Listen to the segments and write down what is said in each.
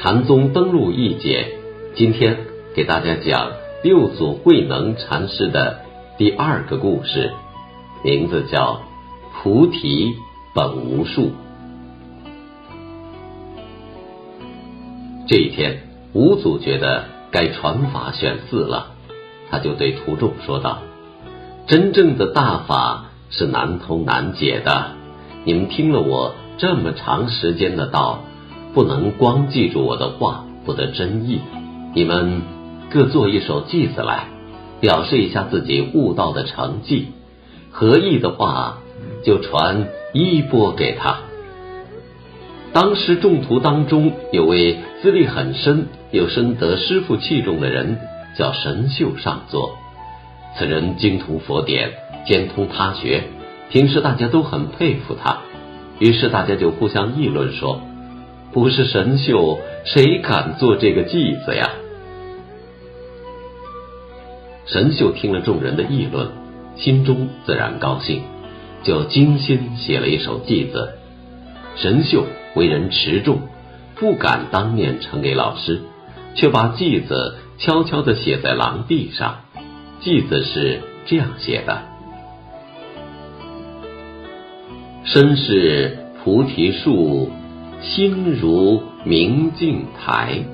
禅宗登陆一节，今天给大家讲六祖慧能禅师的第二个故事，名字叫“菩提本无树”。这一天，五祖觉得该传法选寺了，他就对徒众说道：“真正的大法是难通难解的，你们听了我这么长时间的道。”不能光记住我的话，不得真意。你们各做一首偈子来，表示一下自己悟道的成绩。合意的话，就传衣钵给他。当时众徒当中有位资历很深又深得师傅器重的人，叫神秀上座。此人精通佛典，兼通他学，平时大家都很佩服他。于是大家就互相议论说。不是神秀，谁敢做这个偈子呀？神秀听了众人的议论，心中自然高兴，就精心写了一首偈子。神秀为人持重，不敢当面呈给老师，却把偈子悄悄地写在廊壁上。偈子是这样写的：身是菩提树。心如明镜台，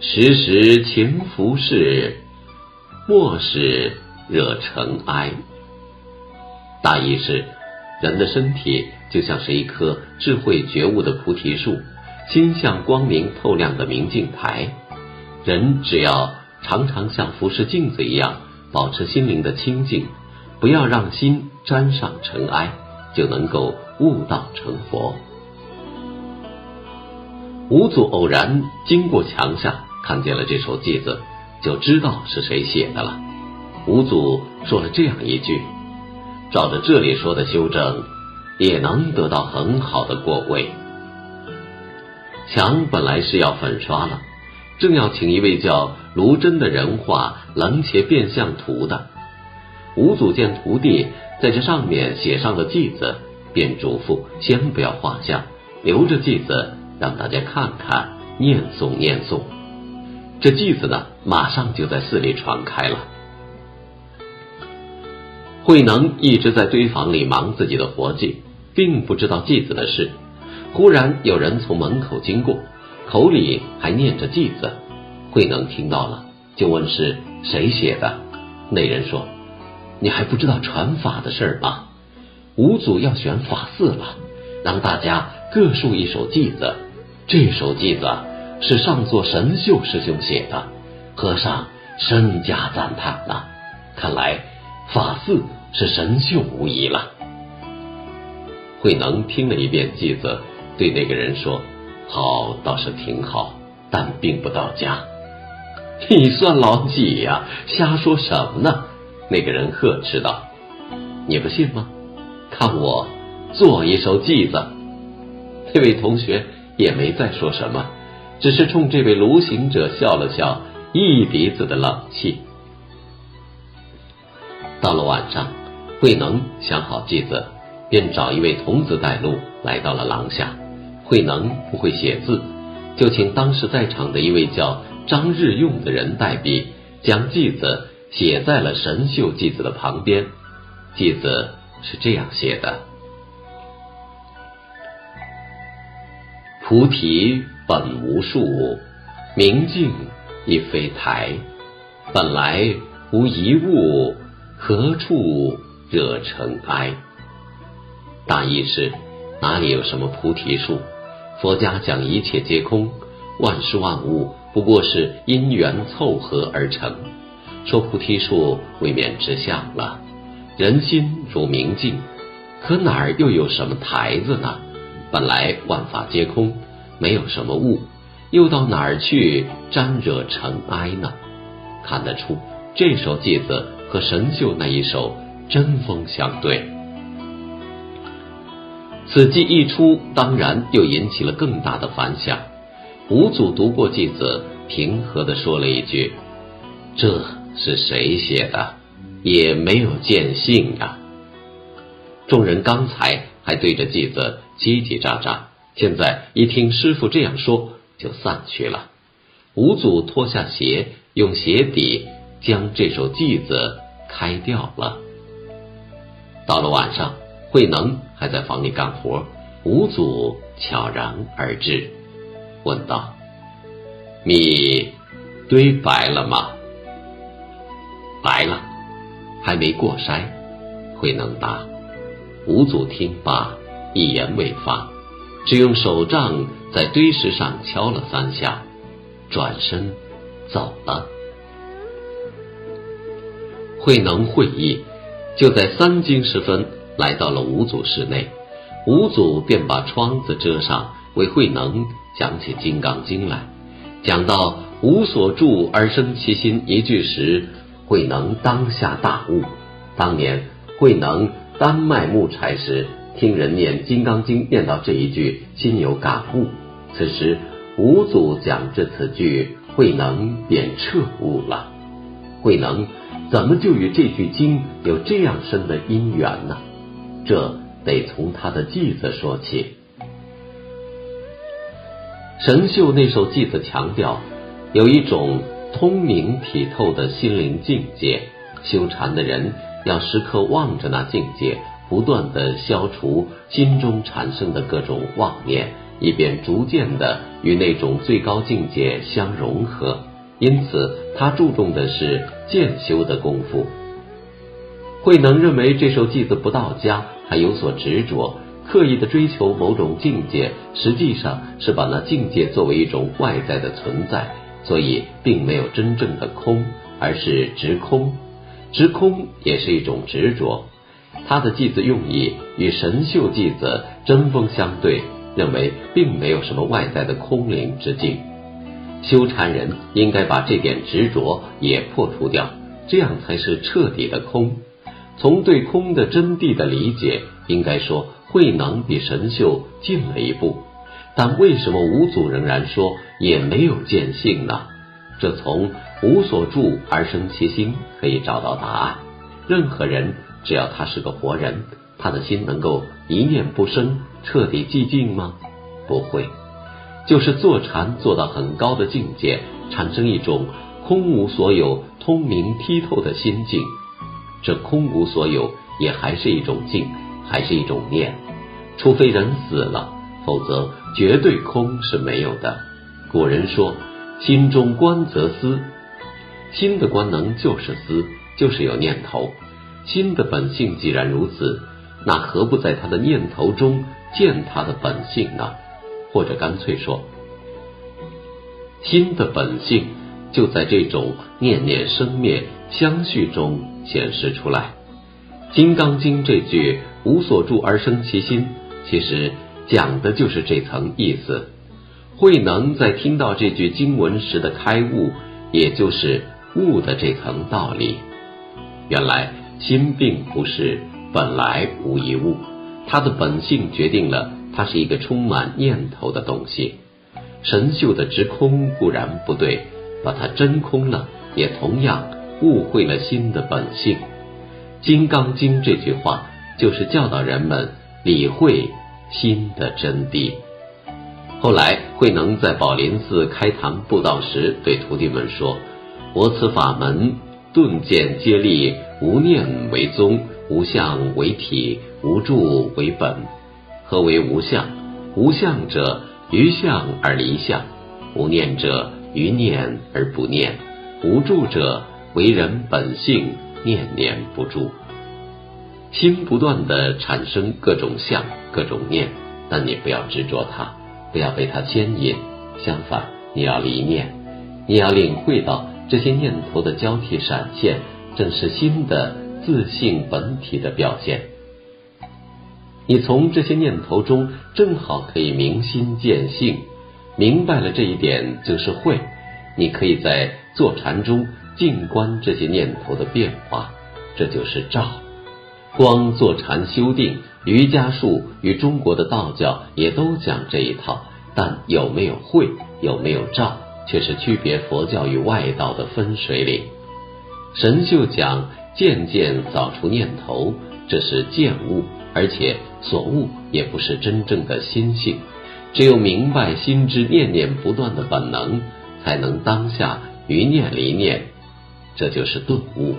时时勤拂拭，莫使惹尘埃。大意是，人的身体就像是一棵智慧觉悟的菩提树，心像光明透亮的明镜台。人只要常常像拂拭镜子一样，保持心灵的清净，不要让心沾上尘埃，就能够悟道成佛。五祖偶然经过墙下，看见了这首偈子，就知道是谁写的了。五祖说了这样一句：“照着这里说的修正，也能得到很好的果位。”墙本来是要粉刷了，正要请一位叫卢真的人画楞伽变相图的。五祖见徒弟在这上面写上了偈子，便嘱咐先不要画像，留着偈子。让大家看看，念诵念诵，这偈子呢，马上就在寺里传开了。慧能一直在堆房里忙自己的活计，并不知道偈子的事。忽然有人从门口经过，口里还念着偈子。慧能听到了，就问是谁写的。那人说：“你还不知道传法的事吗？五祖要选法寺了，让大家各述一首偈子。”这首偈子是上座神秀师兄写的，和尚深加赞叹呐。看来法寺是神秀无疑了。慧能听了一遍偈子，对那个人说：“好倒是挺好，但并不到家。”你算老几呀？瞎说什么呢？那个人呵斥道：“你不信吗？看我做一首偈子。”这位同学。也没再说什么，只是冲这位卢行者笑了笑，一鼻子的冷气。到了晚上，慧能想好计子，便找一位童子带路，来到了廊下。慧能不会写字，就请当时在场的一位叫张日用的人代笔，将偈子写在了神秀偈子的旁边。偈子是这样写的。菩提本无树，明镜亦非台。本来无一物，何处惹尘埃？大意是：哪里有什么菩提树？佛家讲一切皆空，万事万物不过是因缘凑合而成。说菩提树未免直相了。人心如明镜，可哪儿又有什么台子呢？本来万法皆空，没有什么物，又到哪儿去沾惹尘埃呢？看得出这首偈子和神秀那一首针锋相对。此计一出，当然又引起了更大的反响。五祖读过偈子，平和地说了一句：“这是谁写的？也没有见信啊。”众人刚才还对着偈子叽叽喳喳，现在一听师傅这样说，就散去了。五祖脱下鞋，用鞋底将这首偈子开掉了。到了晚上，慧能还在房里干活，五祖悄然而至，问道：“米堆白了吗？”“白了，还没过筛。”慧能答。五祖听罢，一言未发，只用手杖在堆石上敲了三下，转身走了。慧能会意，就在三更时分来到了五祖室内，五祖便把窗子遮上，为慧能讲起《金刚经》来。讲到“无所住而生其心”一句时，慧能当下大悟。当年慧能。丹麦木柴时，听人念《金刚经》，念到这一句，心有感悟。此时五祖讲至此句，慧能便彻悟了。慧能怎么就与这句经有这样深的因缘呢？这得从他的偈子说起。神秀那首偈子强调，有一种通明体透的心灵境界，修禅的人。要时刻望着那境界，不断的消除心中产生的各种妄念，以便逐渐的与那种最高境界相融合。因此，他注重的是渐修的功夫。慧能认为这首偈子不到家，还有所执着，刻意的追求某种境界，实际上是把那境界作为一种外在的存在，所以并没有真正的空，而是直空。执空也是一种执着，他的偈子用意与神秀偈子针锋相对，认为并没有什么外在的空灵之境。修禅人应该把这点执着也破除掉，这样才是彻底的空。从对空的真谛的理解，应该说慧能比神秀进了一步。但为什么五祖仍然说也没有见性呢？这从无所住而生其心，可以找到答案。任何人只要他是个活人，他的心能够一念不生，彻底寂静吗？不会。就是坐禅做到很高的境界，产生一种空无所有、通明剔透的心境。这空无所有也还是一种静，还是一种念。除非人死了，否则绝对空是没有的。古人说。心中观则思，心的官能就是思，就是有念头。心的本性既然如此，那何不在他的念头中见他的本性呢？或者干脆说，心的本性就在这种念念生灭相续中显示出来。《金刚经》这句“无所住而生其心”，其实讲的就是这层意思。慧能在听到这句经文时的开悟，也就是悟的这层道理。原来心并不是本来无一物，它的本性决定了它是一个充满念头的东西。神秀的直空固然不对，把它真空了，也同样误会了心的本性。《金刚经》这句话就是教导人们理会心的真谛。后来，慧能在宝林寺开堂布道时，对徒弟们说：“我此法门，顿见皆立无念为宗，无相为体，无住为本。何为无相？无相者，于相而离相；无念者，于念而不念；无住者，为人本性，念念不住。心不断的产生各种相、各种念，但你不要执着它。”不要被它牵引，相反，你要离念，你要领会到这些念头的交替闪现，正是新的自性本体的表现。你从这些念头中正好可以明心见性，明白了这一点就是慧。你可以在坐禅中静观这些念头的变化，这就是照。光坐禅修定。瑜伽术与中国的道教也都讲这一套，但有没有会，有没有照，却是区别佛教与外道的分水岭。神秀讲渐渐扫除念头，这是见悟，而且所悟也不是真正的心性。只有明白心之念念不断的本能，才能当下于念离念，这就是顿悟，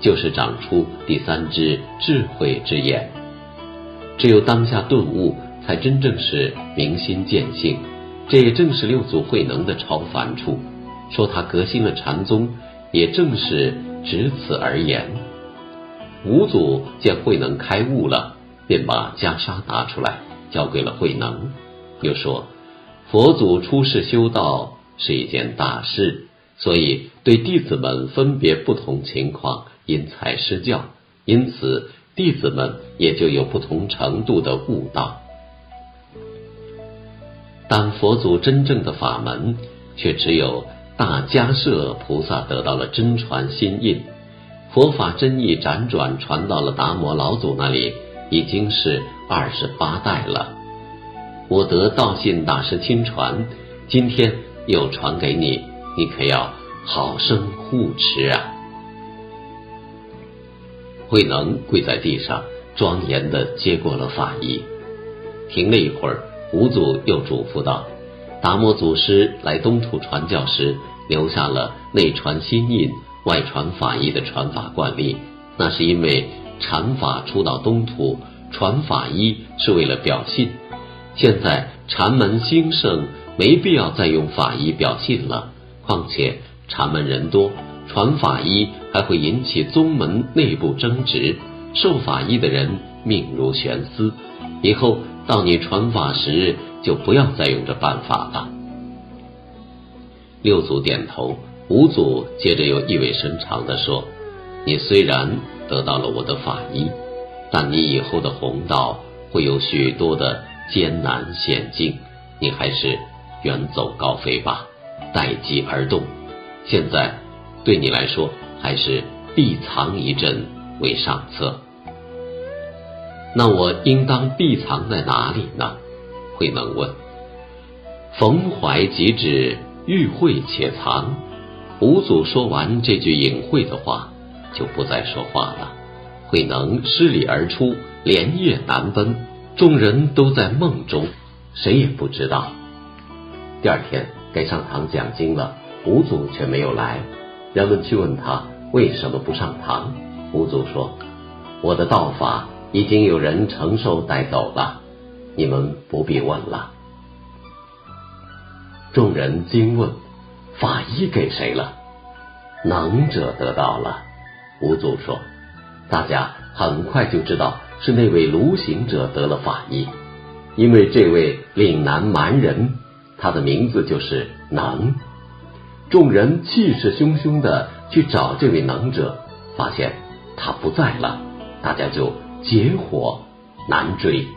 就是长出第三只智慧之眼。只有当下顿悟，才真正是明心见性。这也正是六祖慧能的超凡处。说他革新了禅宗，也正是只此而言。五祖见慧能开悟了，便把袈裟拿出来交给了慧能。又说，佛祖出世修道是一件大事，所以对弟子们分别不同情况因材施教，因此弟子们也就有不同程度的悟道。但佛祖真正的法门，却只有大迦舍菩萨得到了真传心印，佛法真意辗转传到了达摩老祖那里，已经是二十八代了。我得道信大师亲传，今天又传给你，你可要好生护持啊！慧能跪在地上，庄严的接过了法衣。停了一会儿，五祖又嘱咐道：“达摩祖师来东土传教时，留下了内传心印、外传法衣的传法惯例，那是因为禅法初到东土，传法衣是为了表信。”现在禅门兴盛，没必要再用法医表信了。况且禅门人多，传法医还会引起宗门内部争执，受法医的人命如悬丝。以后到你传法时，就不要再用这办法了。六祖点头，五祖接着又意味深长地说：“你虽然得到了我的法医，但你以后的弘道会有许多的。”艰难险境，你还是远走高飞吧，待机而动。现在对你来说，还是避藏一阵为上策。那我应当避藏在哪里呢？慧能问。逢怀即止，遇会且藏。五祖说完这句隐晦的话，就不再说话了。慧能失礼而出，连夜南奔。众人都在梦中，谁也不知道。第二天该上堂讲经了，五祖却没有来。人们去问他为什么不上堂，五祖说：“我的道法已经有人承受带走了，你们不必问了。”众人惊问：“法医给谁了？”能者得到了。吴祖说：“大家很快就知道。”是那位卢行者得了法医，因为这位岭南蛮人，他的名字就是能。众人气势汹汹的去找这位能者，发现他不在了，大家就劫火难追。